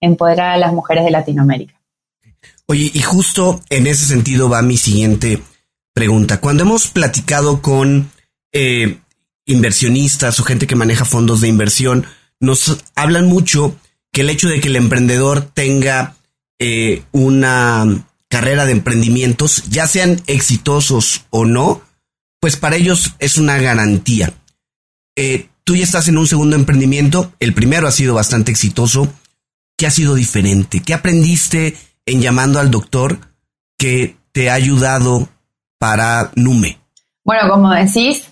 empoderar a las mujeres de Latinoamérica. Oye, y justo en ese sentido va mi siguiente pregunta. Cuando hemos platicado con inversionistas o gente que maneja fondos de inversión nos hablan mucho que el hecho de que el emprendedor tenga eh, una carrera de emprendimientos, ya sean exitosos o no, pues para ellos es una garantía. Eh, tú ya estás en un segundo emprendimiento, el primero ha sido bastante exitoso. ¿Qué ha sido diferente? ¿Qué aprendiste en llamando al doctor que te ha ayudado para Nume? Bueno, como decís,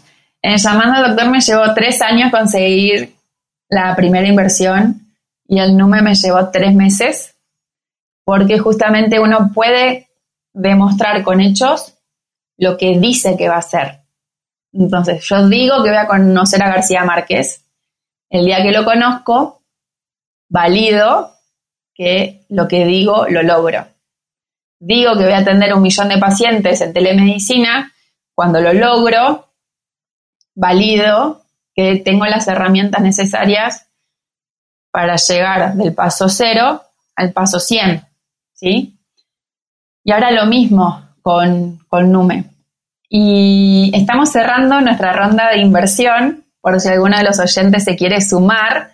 en llamando al doctor me llevó tres años conseguir la primera inversión y el NUME me llevó tres meses, porque justamente uno puede demostrar con hechos lo que dice que va a hacer. Entonces, yo digo que voy a conocer a García Márquez. El día que lo conozco, valido que lo que digo lo logro. Digo que voy a atender un millón de pacientes en telemedicina. Cuando lo logro, valido que tengo las herramientas necesarias para llegar del paso cero al paso 100, ¿sí? Y ahora lo mismo con, con Nume. Y estamos cerrando nuestra ronda de inversión, por si alguno de los oyentes se quiere sumar,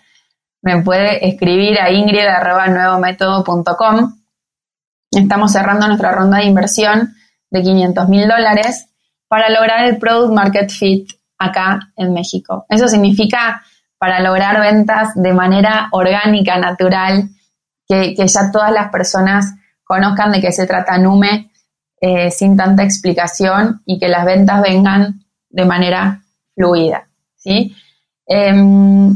me puede escribir a ingrid.nuevométodo.com. Estamos cerrando nuestra ronda de inversión de 500 mil dólares para lograr el Product Market Fit acá en México. Eso significa para lograr ventas de manera orgánica, natural, que, ya todas las personas conozcan de qué se trata Nume eh, sin tanta explicación y que las ventas vengan de manera fluida. ¿sí? Em,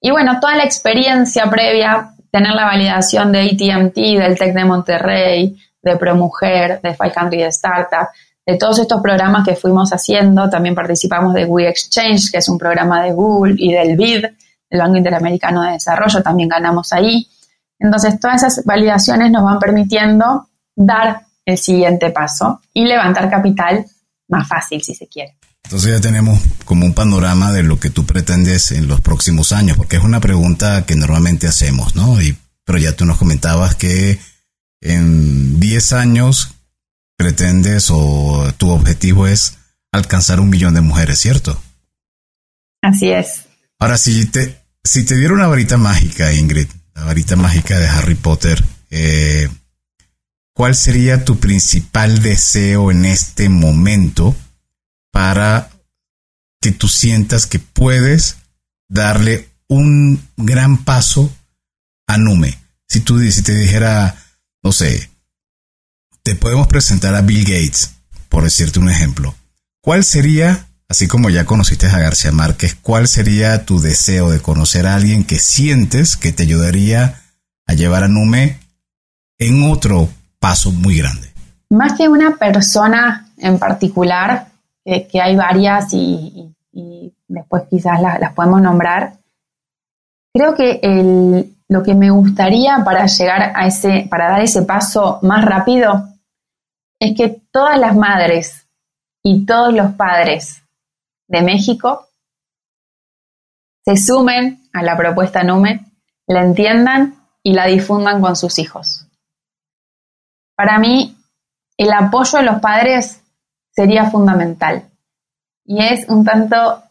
y bueno, toda la experiencia previa, tener la validación de ATT, del TEC de Monterrey, de ProMujer, de Five Country de Startup, todos estos programas que fuimos haciendo, también participamos de We Exchange, que es un programa de Google, y del BID, el Banco Interamericano de Desarrollo, también ganamos ahí. Entonces, todas esas validaciones nos van permitiendo dar el siguiente paso y levantar capital más fácil, si se quiere. Entonces ya tenemos como un panorama de lo que tú pretendes en los próximos años, porque es una pregunta que normalmente hacemos, ¿no? Y, pero ya tú nos comentabas que en 10 años pretendes o tu objetivo es alcanzar un millón de mujeres, ¿cierto? Así es. Ahora, si te, si te diera una varita mágica, Ingrid, la varita mágica de Harry Potter, eh, ¿cuál sería tu principal deseo en este momento para que tú sientas que puedes darle un gran paso a Nume? Si tú si te dijera, no sé, podemos presentar a Bill Gates, por decirte un ejemplo. ¿Cuál sería, así como ya conociste a García Márquez, cuál sería tu deseo de conocer a alguien que sientes que te ayudaría a llevar a Nume en otro paso muy grande? Más que una persona en particular, que, hay varias y, después quizás las podemos nombrar, creo que lo que me gustaría para llegar a ese, para dar ese paso más rápido, es que todas las madres y todos los padres de México se sumen a la propuesta NUME, la entiendan y la difundan con sus hijos. Para mí, el apoyo de los padres sería fundamental y es un tanto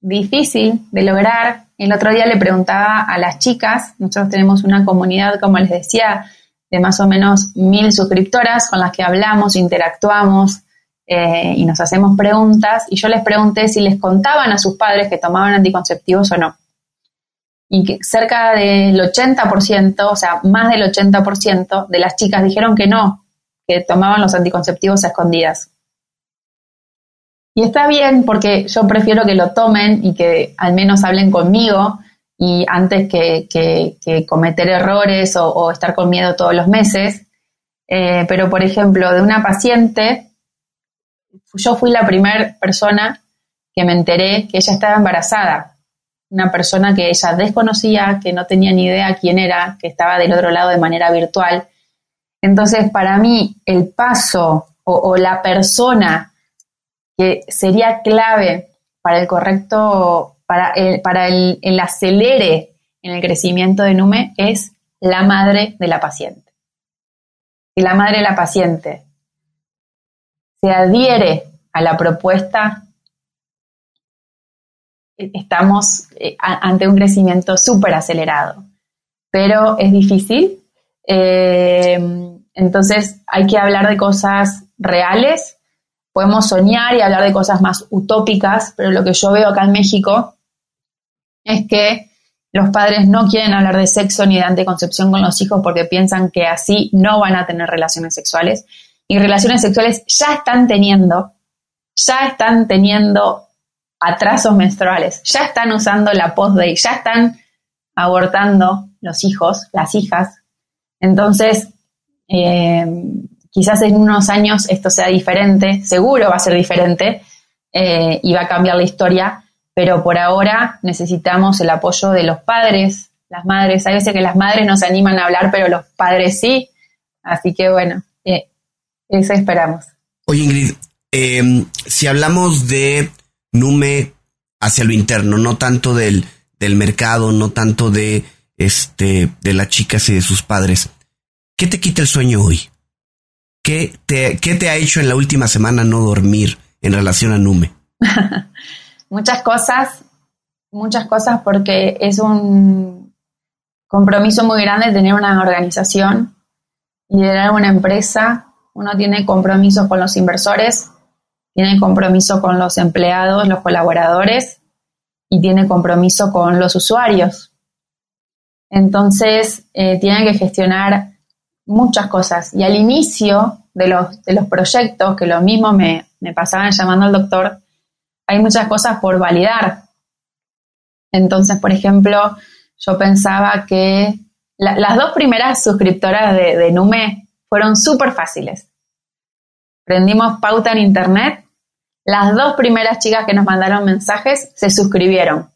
difícil de lograr el otro día le preguntaba a las chicas, nosotros tenemos una comunidad, como les decía, de más o menos mil suscriptoras con las que hablamos, interactuamos eh, y nos hacemos preguntas. Y yo les pregunté si les contaban a sus padres que tomaban anticonceptivos o no. Y que cerca del 80%, o sea, más del 80% de las chicas dijeron que no, que tomaban los anticonceptivos a escondidas. Y está bien porque yo prefiero que lo tomen y que al menos hablen conmigo y antes que, cometer errores o, estar con miedo todos los meses. Eh, pero, por ejemplo, de una paciente, yo fui la primera persona que me enteré que ella estaba embarazada. Una persona que ella desconocía, que no tenía ni idea quién era, que estaba del otro lado de manera virtual. Entonces, para mí, el paso o la persona que sería clave para el correcto, para el, para el, acelere en el crecimiento de NUME es la madre de la paciente. Si la madre de la paciente se adhiere a la propuesta, e, estamos eh, ante un crecimiento súper acelerado, pero es difícil. Eh, entonces hay que hablar de cosas reales podemos soñar y hablar de cosas más utópicas, pero lo que yo veo acá en México es que los padres no quieren hablar de sexo ni de anticoncepción con los hijos porque piensan que así no van a tener relaciones sexuales. Y relaciones sexuales ya están teniendo, ya están teniendo atrasos menstruales, ya están usando la post-day, ya están abortando los hijos, las hijas. Entonces, eh, Quizás en unos años esto sea diferente, seguro va a ser diferente eh, y va a cambiar la historia, pero por ahora necesitamos el apoyo de los padres, las madres. Hay veces que las madres nos animan a hablar, pero los padres sí. Así que bueno, eh, eso esperamos. Oye Ingrid, em, si hablamos de Nume hacia lo interno, no tanto del, del mercado, no tanto de, este, de las chicas y de sus padres, ¿qué te quita el sueño hoy? ¿Qué te, ha hecho en la última semana no dormir en relación a Nume? [LAUGHS] muchas cosas, muchas cosas porque es un compromiso muy grande tener una organización, liderar una empresa, uno tiene compromisos con los inversores, tiene compromiso con los empleados, los colaboradores y tiene compromiso con los usuarios. Entonces, eh, tiene que gestionar muchas cosas. Y al inicio de los, de los proyectos, que lo mismo me, me pasaban llamando al doctor, hay muchas cosas por validar. Entonces, por ejemplo, yo pensaba que las dos primeras suscriptoras de, Nume fueron súper fáciles. Prendimos pauta en internet, las dos primeras chicas que nos mandaron mensajes se suscribieron.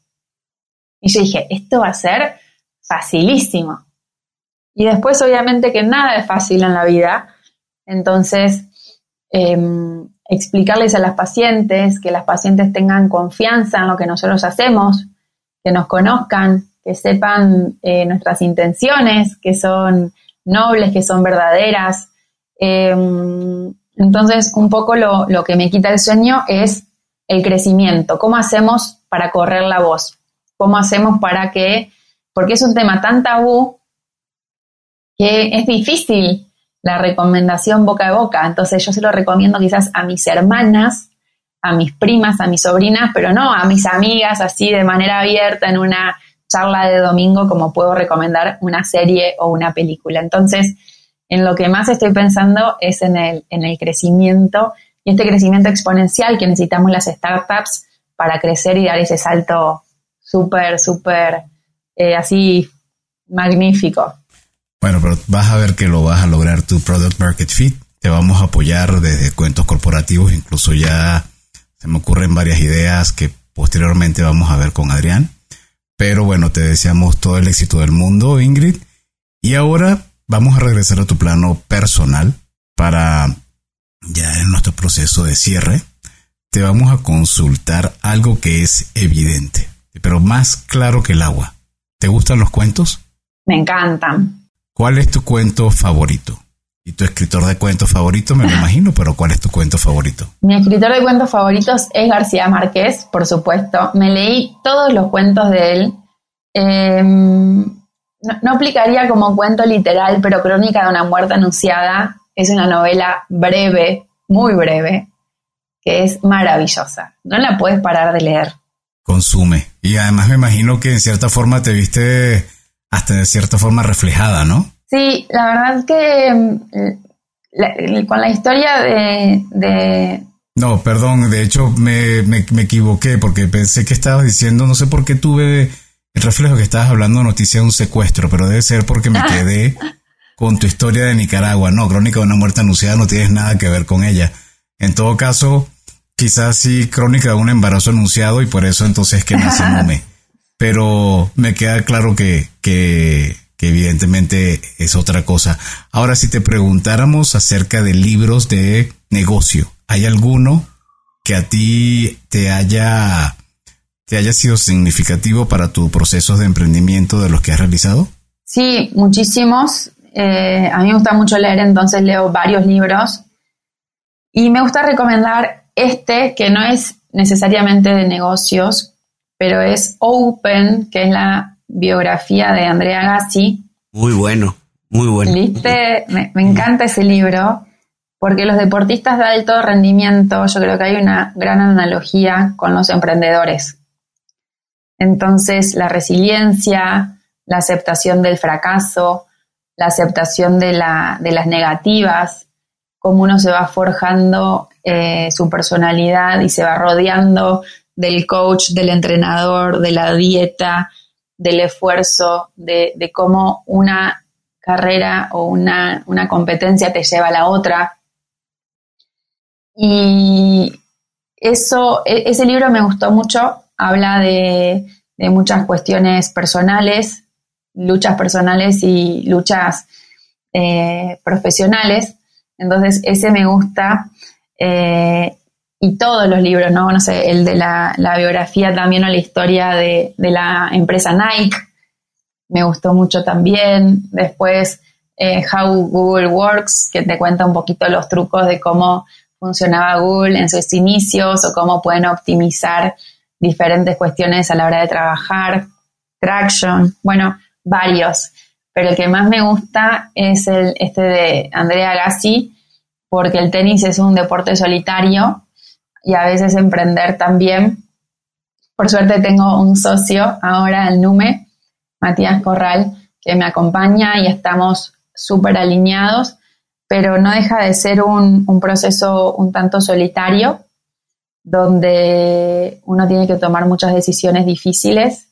Y yo dije, esto va a ser facilísimo. Y después, obviamente, que nada es fácil en la vida. Entonces, em, explicarles a las pacientes, que las pacientes tengan confianza en lo que nosotros hacemos, que nos conozcan, que sepan eh, nuestras intenciones, que son nobles, que son verdaderas. Em, entonces, un poco lo, lo, que me quita el sueño es el crecimiento. ¿Cómo hacemos para correr la voz? ¿Cómo hacemos para que, porque es un tema tan tabú que es difícil la recomendación boca a boca. Entonces yo se lo recomiendo quizás a mis hermanas, a mis primas, a mis sobrinas, pero no a mis amigas así de manera abierta en una charla de domingo como puedo recomendar una serie o una película. Entonces, en lo que más estoy pensando es en el, en el crecimiento y este crecimiento exponencial que necesitamos las startups para crecer y dar ese salto súper, súper eh, así magnífico. Bueno, pero vas a ver que lo vas a lograr tu Product Market Fit. Te vamos a apoyar desde cuentos corporativos, incluso ya se me ocurren varias ideas que posteriormente vamos a ver con Adrián. Pero bueno, te deseamos todo el éxito del mundo, Ingrid. Y ahora vamos a regresar a tu plano personal para ya en nuestro proceso de cierre. Te vamos a consultar algo que es evidente, pero más claro que el agua. ¿Te gustan los cuentos? Me encantan. ¿Cuál es tu cuento favorito? Y tu escritor de cuentos favorito, me lo [LAUGHS] imagino, pero ¿cuál es tu cuento favorito? Mi escritor de cuentos favoritos es García Márquez, por supuesto. Me leí todos los cuentos de él. Em, no, no, aplicaría como cuento literal, pero Crónica de una muerte anunciada es una novela breve, muy breve, que es maravillosa. No la puedes parar de leer. Consume. Y además me imagino que en cierta forma te viste hasta de cierta forma reflejada, ¿no? Sí, la verdad es que mm, con la historia de, No, perdón, de hecho me, me, equivoqué porque pensé que estabas diciendo, no sé por qué tuve el reflejo que estabas hablando de noticia de un secuestro, pero debe ser porque me [LAUGHS] quedé con tu historia de Nicaragua. No, Crónica de una muerte anunciada no tienes nada que ver con ella. En todo caso, quizás sí Crónica de un embarazo anunciado y por eso entonces que nace [LAUGHS] Mume pero me queda claro que, que, evidentemente es otra cosa. Ahora, si te preguntáramos acerca de libros de negocio, ¿hay alguno que a ti te haya, te haya sido significativo para tu proceso de emprendimiento de los que has realizado? Sí, muchísimos. Eh, a mí me gusta mucho leer, entonces leo varios libros. Y me gusta recomendar este, que no es necesariamente de negocios, pero es Open, que es la biografía de Andrea Gassi. Muy bueno, muy bueno. ¿Viste? Me, encanta ese libro, porque los deportistas de alto rendimiento, yo creo que hay una gran analogía con los emprendedores. Entonces, la resiliencia, la aceptación del fracaso, la aceptación de, la, de las negativas, cómo uno se va forjando eh, su personalidad y se va rodeando del coach, del entrenador, de la dieta, del esfuerzo, de, cómo una carrera o una, una, competencia te lleva a la otra. Y eso, e, ese libro me gustó mucho, habla de, muchas cuestiones personales, luchas personales y luchas eh, profesionales. Entonces, ese me gusta. Eh, y todos los libros, ¿no? No sé, el de la, biografía también o la historia de, la empresa Nike, me gustó mucho también. Después, eh, How Google Works, que te cuenta un poquito los trucos de cómo funcionaba Google en sus inicios o cómo pueden optimizar diferentes cuestiones a la hora de trabajar. Traction, bueno, varios. Pero el que más me gusta es el este de Andrea Gassi, porque el tenis es un deporte solitario y a veces emprender también. Por suerte tengo un socio ahora el NUME, Matías Corral, que me acompaña y estamos súper alineados, pero no deja de ser un, un proceso un tanto solitario, donde uno tiene que tomar muchas decisiones difíciles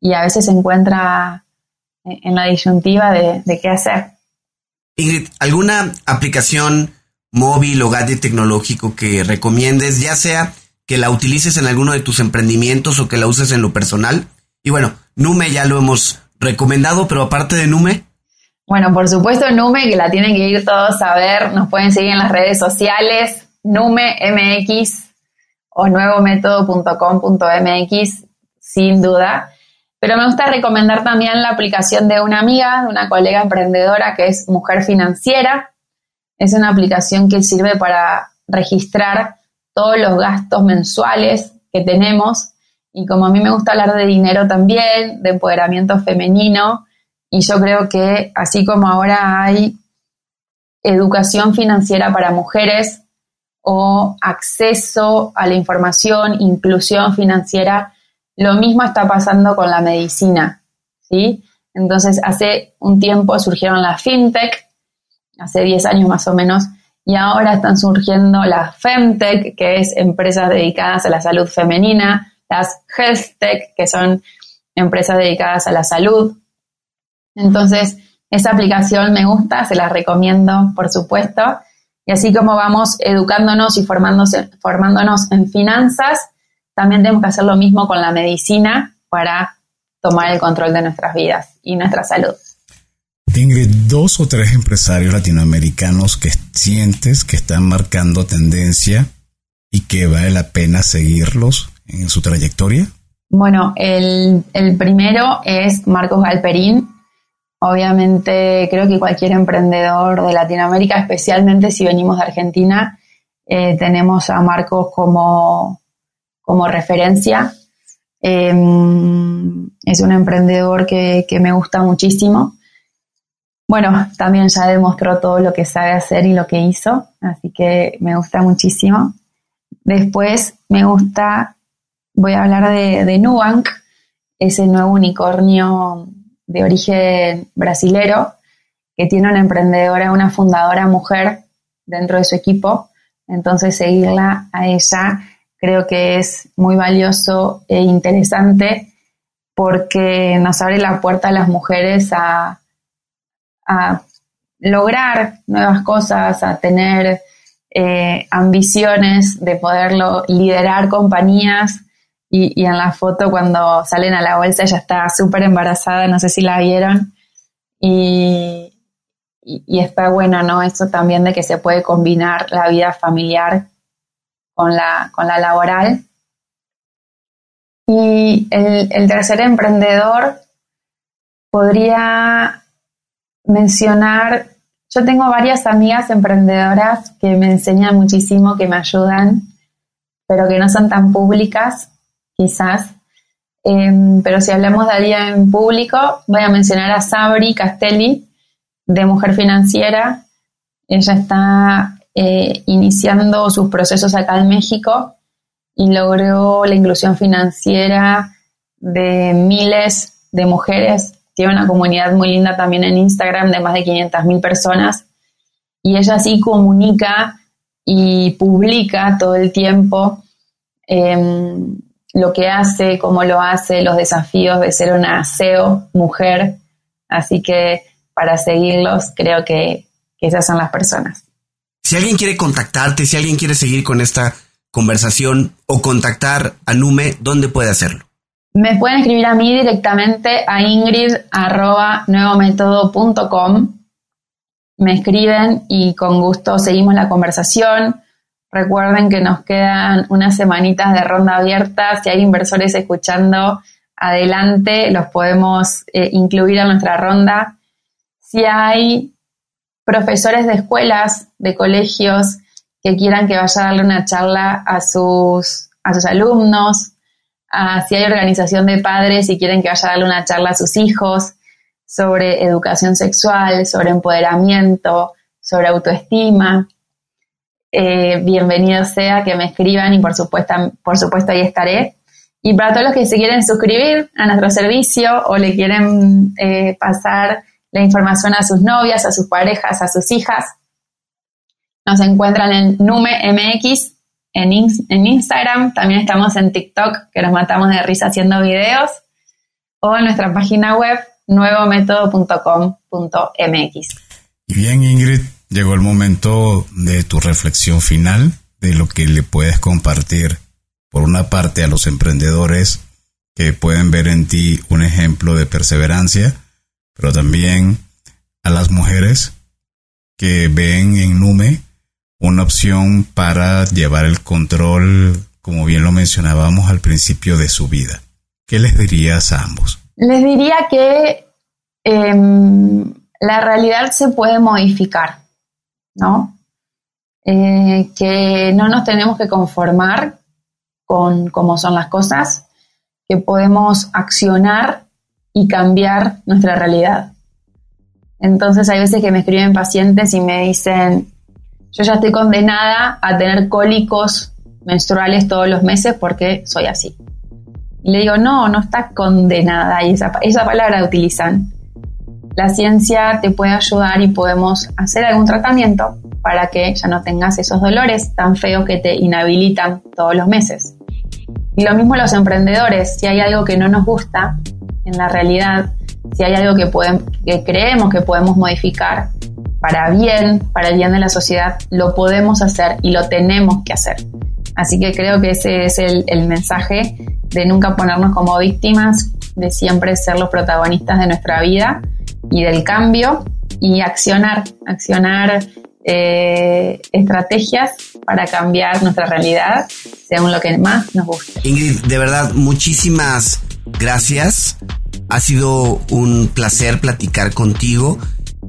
y a veces se encuentra en la disyuntiva de, de qué hacer. Ingrid, ¿alguna aplicación móvil o gadget tecnológico que recomiendes, ya sea que la utilices en alguno de tus emprendimientos o que la uses en lo personal? Y bueno, Nume ya lo hemos recomendado, pero aparte de Nume. Bueno, por supuesto Nume, que la tienen que ir todos a ver, nos pueden seguir en las redes sociales, Nume MX o nuevométodo.com.mx, sin duda. Pero me gusta recomendar también la aplicación de una amiga, de una colega emprendedora que es Mujer Financiera. Es una aplicación que sirve para registrar todos los gastos mensuales que tenemos. Y como a mí me gusta hablar de dinero también, de empoderamiento femenino, y yo creo que así como ahora hay educación financiera para mujeres o acceso a la información, inclusión financiera, lo mismo está pasando con la medicina, ¿sí? Entonces, hace un tiempo surgieron las fintech, hace 10 años más o menos, y ahora están surgiendo las femtech, que es empresas dedicadas a la salud femenina, las healthtech, que son empresas dedicadas a la salud. Entonces, esa aplicación me gusta, se la recomiendo, por supuesto. Y así como vamos educándonos y formándonos en finanzas, también tenemos que hacer lo mismo con la medicina para tomar el control de nuestras vidas y nuestra salud. Ingrid, dos o tres empresarios latinoamericanos que sientes que están marcando tendencia y que vale la pena seguirlos en su trayectoria. Bueno, el, primero es Marcos Galperín. Obviamente creo que cualquier emprendedor de Latinoamérica, especialmente si venimos de Argentina, eh, tenemos a Marcos como como referencia. Em, es un emprendedor que, me gusta muchísimo. Bueno, también ya demostró todo lo que sabe hacer y lo que hizo, así que me gusta muchísimo. Después me gusta, voy a hablar de, de Nubank, ese nuevo unicornio de origen brasilero, que tiene una emprendedora, una fundadora mujer dentro de su equipo. Entonces seguirla a ella creo que es muy valioso e interesante porque nos abre la puerta a las mujeres a, lograr nuevas cosas, a tener eh, ambiciones de poderlo liderar compañías. Y, en la foto cuando salen a la bolsa ella está súper embarazada, no sé si la vieron. Y, y, está bueno, ¿no? Eso también de que se puede combinar la vida familiar con la, con la laboral. Y el, tercer emprendedor podría mencionar, yo tengo varias amigas emprendedoras que me enseñan muchísimo, que me ayudan, pero que no son tan públicas, quizás. Em, pero si hablamos de alguien en público, voy a mencionar a Sabri Castelli, de Mujer Financiera. Ella está eh, iniciando sus procesos acá en México y logró la inclusión financiera de miles de mujeres. Tiene una comunidad muy linda también en Instagram de más de 500 mil personas y ella sí comunica y publica todo el tiempo em, lo que hace, cómo lo hace, los desafíos de ser una SEO mujer. Así que para seguirlos creo que esas son las personas. Si alguien quiere contactarte, si alguien quiere seguir con esta conversación o contactar a Nume, ¿dónde puede hacerlo? Me pueden escribir a mí directamente a ingrid.nuevométodo.com. Me escriben y con gusto seguimos la conversación. Recuerden que nos quedan unas semanitas de ronda abierta. Si hay inversores escuchando, adelante, los podemos eh, incluir a nuestra ronda. Si hay profesores de escuelas, de colegios, que quieran que vaya a darle una charla a sus, a sus alumnos, si hay organización de padres y quieren que vaya a darle una charla a sus hijos sobre educación sexual, sobre empoderamiento, sobre autoestima. eh, bienvenido sea que me escriban y por supuesto, por supuesto ahí estaré. Y para todos los que se quieren suscribir a nuestro servicio o le quieren eh, pasar la información a sus novias, a sus parejas, a sus hijas, nos encuentran en Nume MX en, en Instagram, también estamos en TikTok, que nos matamos de risa haciendo videos, o en nuestra página web nuevométodo.com.mx. Y bien, Ingrid, llegó el momento de tu reflexión final, de lo que le puedes compartir, por una parte, a los emprendedores que pueden ver en ti un ejemplo de perseverancia, pero también a las mujeres que ven en Nume una opción para llevar el control, como bien lo mencionábamos al principio de su vida. ¿Qué les dirías a ambos? Les diría que em, la realidad se puede modificar, ¿no? Eh, que no nos tenemos que conformar con cómo son las cosas, que podemos accionar y cambiar nuestra realidad. Entonces hay veces que me escriben pacientes y me dicen, yo ya estoy condenada a tener cólicos menstruales todos los meses porque soy así. Y le digo, no, no estás condenada, y esa, palabra utilizan. La ciencia te puede ayudar y podemos hacer algún tratamiento para que ya no tengas esos dolores tan feos que te inhabilitan todos los meses. Y lo mismo los emprendedores, si hay algo que no nos gusta en la realidad, si hay algo que creemos que podemos modificar, para bien, para el bien de la sociedad, lo podemos hacer y lo tenemos que hacer. Así que creo que ese es el, mensaje de nunca ponernos como víctimas, de siempre ser los protagonistas de nuestra vida y del cambio y accionar, accionar eh, estrategias para cambiar nuestra realidad según lo que más nos guste. Ingrid, de verdad, muchísimas gracias. Ha sido un placer platicar contigo.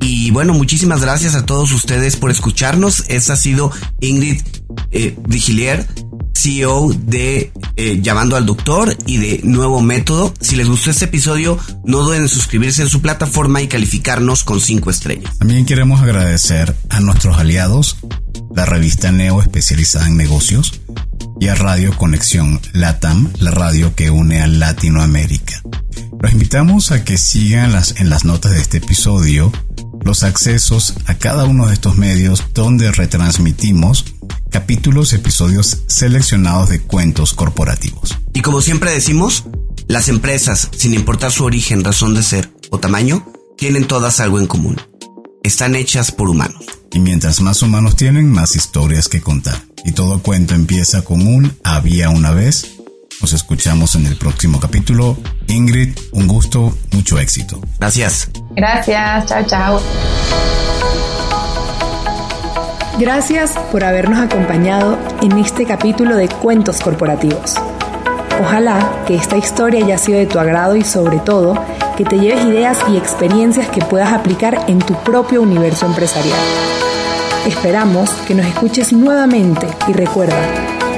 Y bueno, muchísimas gracias a todos ustedes por escucharnos. Esa ha sido Ingrid eh, Vigilier, CEO de eh, Llamando al Doctor y de Nuevo Método. Si les gustó este episodio, no duden en suscribirse en su plataforma y calificarnos con cinco estrellas. También queremos agradecer a nuestros aliados, la revista Neo especializada en negocios, y a Radio Conexión Latam, la radio que une a Latinoamérica. Los invitamos a que sigan las, en las notas de este episodio los accesos a cada uno de estos medios donde retransmitimos capítulos, episodios seleccionados de cuentos corporativos. Y como siempre decimos, las empresas, sin importar su origen, razón de ser o tamaño, tienen todas algo en común. Están hechas por humanos. Y mientras más humanos tienen, más historias que contar. Y todo cuento empieza con un había una vez nos escuchamos en el próximo capítulo. Ingrid, un gusto, mucho éxito. Gracias. Gracias, chao, chao. Gracias por habernos acompañado en este capítulo de Cuentos Corporativos. Ojalá que esta historia haya sido de tu agrado y sobre todo que te lleves ideas y experiencias que puedas aplicar en tu propio universo empresarial. Esperamos que nos escuches nuevamente y recuerda,